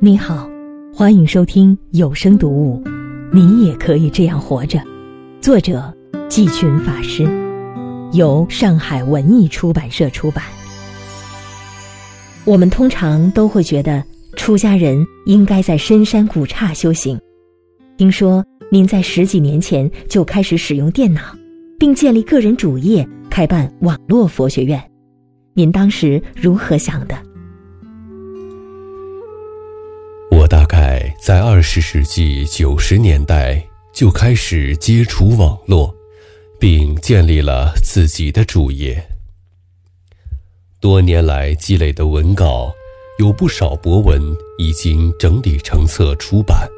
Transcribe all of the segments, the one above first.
你好，欢迎收听有声读物《你也可以这样活着》，作者季群法师，由上海文艺出版社出版。我们通常都会觉得，出家人应该在深山古刹修行。听说您在十几年前就开始使用电脑，并建立个人主页，开办网络佛学院，您当时如何想的？概在二十世纪九十年代就开始接触网络，并建立了自己的主页。多年来积累的文稿，有不少博文已经整理成册出版。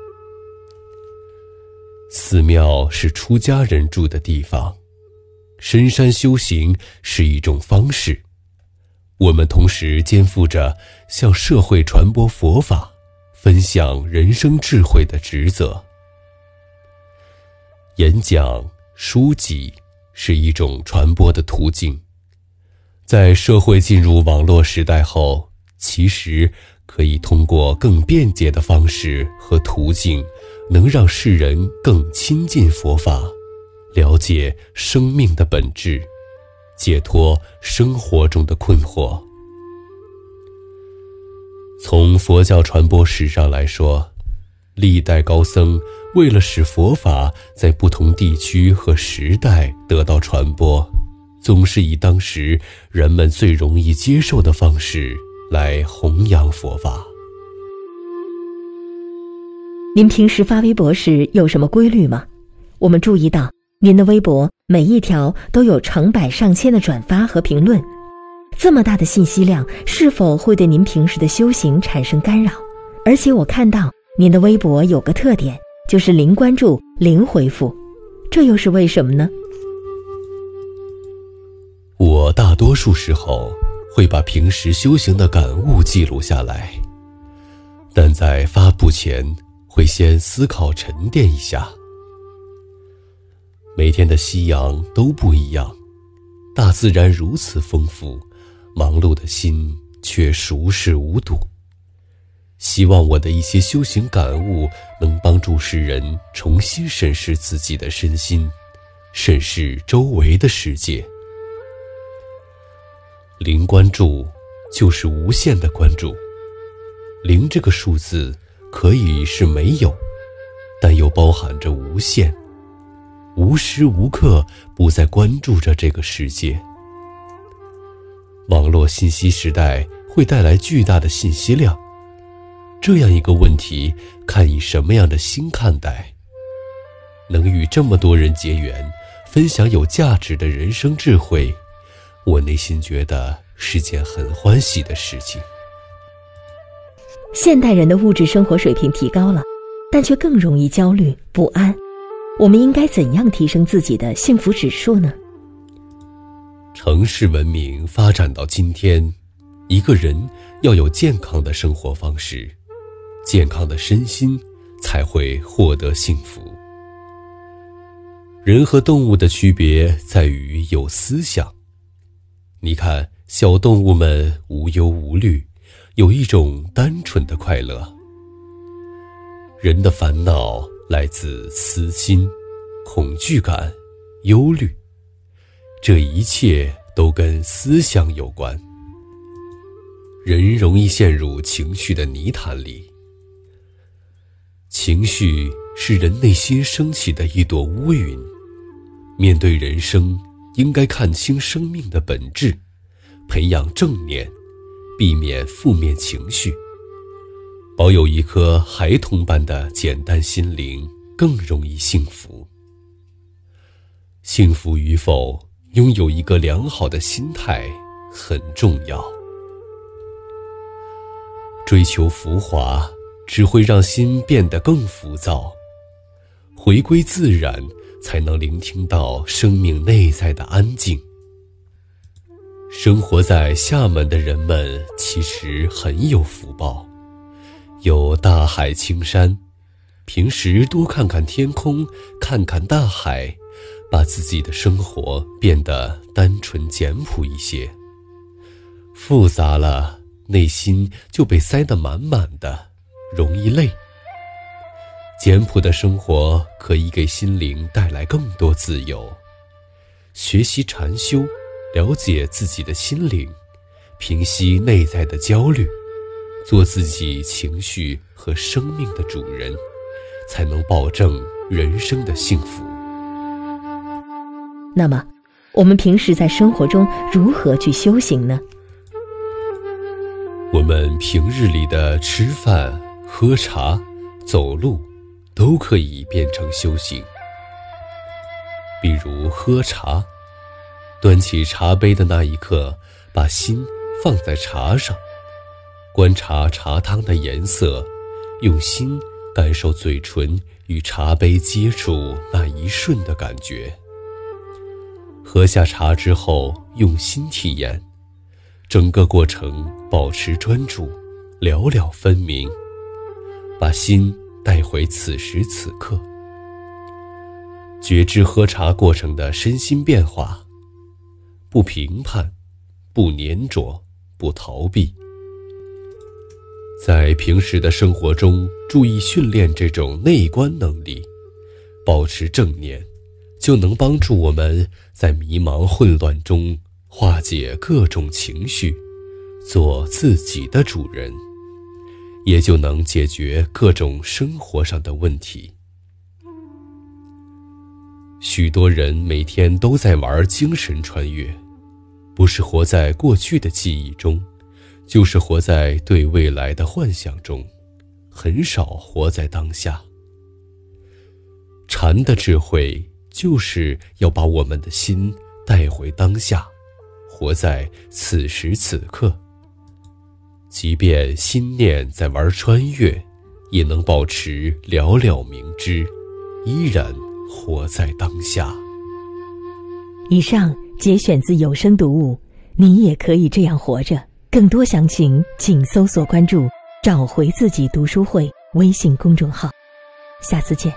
寺庙是出家人住的地方，深山修行是一种方式。我们同时肩负着向社会传播佛法。分享人生智慧的职责。演讲、书籍是一种传播的途径。在社会进入网络时代后，其实可以通过更便捷的方式和途径，能让世人更亲近佛法，了解生命的本质，解脱生活中的困惑。从佛教传播史上来说，历代高僧为了使佛法在不同地区和时代得到传播，总是以当时人们最容易接受的方式来弘扬佛法。您平时发微博时有什么规律吗？我们注意到您的微博每一条都有成百上千的转发和评论。这么大的信息量，是否会对您平时的修行产生干扰？而且我看到您的微博有个特点，就是零关注、零回复，这又是为什么呢？我大多数时候会把平时修行的感悟记录下来，但在发布前会先思考沉淀一下。每天的夕阳都不一样，大自然如此丰富。忙碌的心却熟视无睹。希望我的一些修行感悟能帮助世人重新审视自己的身心，审视周围的世界。零关注就是无限的关注。零这个数字可以是没有，但又包含着无限，无时无刻不在关注着这个世界。网络信息时代会带来巨大的信息量，这样一个问题，看以什么样的心看待。能与这么多人结缘，分享有价值的人生智慧，我内心觉得是件很欢喜的事情。现代人的物质生活水平提高了，但却更容易焦虑不安。我们应该怎样提升自己的幸福指数呢？城市文明发展到今天，一个人要有健康的生活方式，健康的身心才会获得幸福。人和动物的区别在于有思想。你看，小动物们无忧无虑，有一种单纯的快乐。人的烦恼来自私心、恐惧感、忧虑。这一切都跟思想有关。人容易陷入情绪的泥潭里。情绪是人内心升起的一朵乌云。面对人生，应该看清生命的本质，培养正念，避免负面情绪，保有一颗孩童般的简单心灵，更容易幸福。幸福与否？拥有一个良好的心态很重要。追求浮华只会让心变得更浮躁。回归自然，才能聆听到生命内在的安静。生活在厦门的人们其实很有福报，有大海青山，平时多看看天空，看看大海。把自己的生活变得单纯简朴一些，复杂了，内心就被塞得满满的，容易累。简朴的生活可以给心灵带来更多自由。学习禅修，了解自己的心灵，平息内在的焦虑，做自己情绪和生命的主人，才能保证人生的幸福。那么，我们平时在生活中如何去修行呢？我们平日里的吃饭、喝茶、走路，都可以变成修行。比如喝茶，端起茶杯的那一刻，把心放在茶上，观察茶汤的颜色，用心感受嘴唇与茶杯接触那一瞬的感觉。喝下茶之后，用心体验。整个过程保持专注，了了分明，把心带回此时此刻，觉知喝茶过程的身心变化，不评判，不粘着，不逃避。在平时的生活中，注意训练这种内观能力，保持正念，就能帮助我们在迷茫混乱中。化解各种情绪，做自己的主人，也就能解决各种生活上的问题。许多人每天都在玩精神穿越，不是活在过去的记忆中，就是活在对未来的幻想中，很少活在当下。禅的智慧就是要把我们的心带回当下。活在此时此刻，即便心念在玩穿越，也能保持了了明知，依然活在当下。以上节选自有声读物，你也可以这样活着。更多详情，请搜索关注“找回自己读书会”微信公众号。下次见。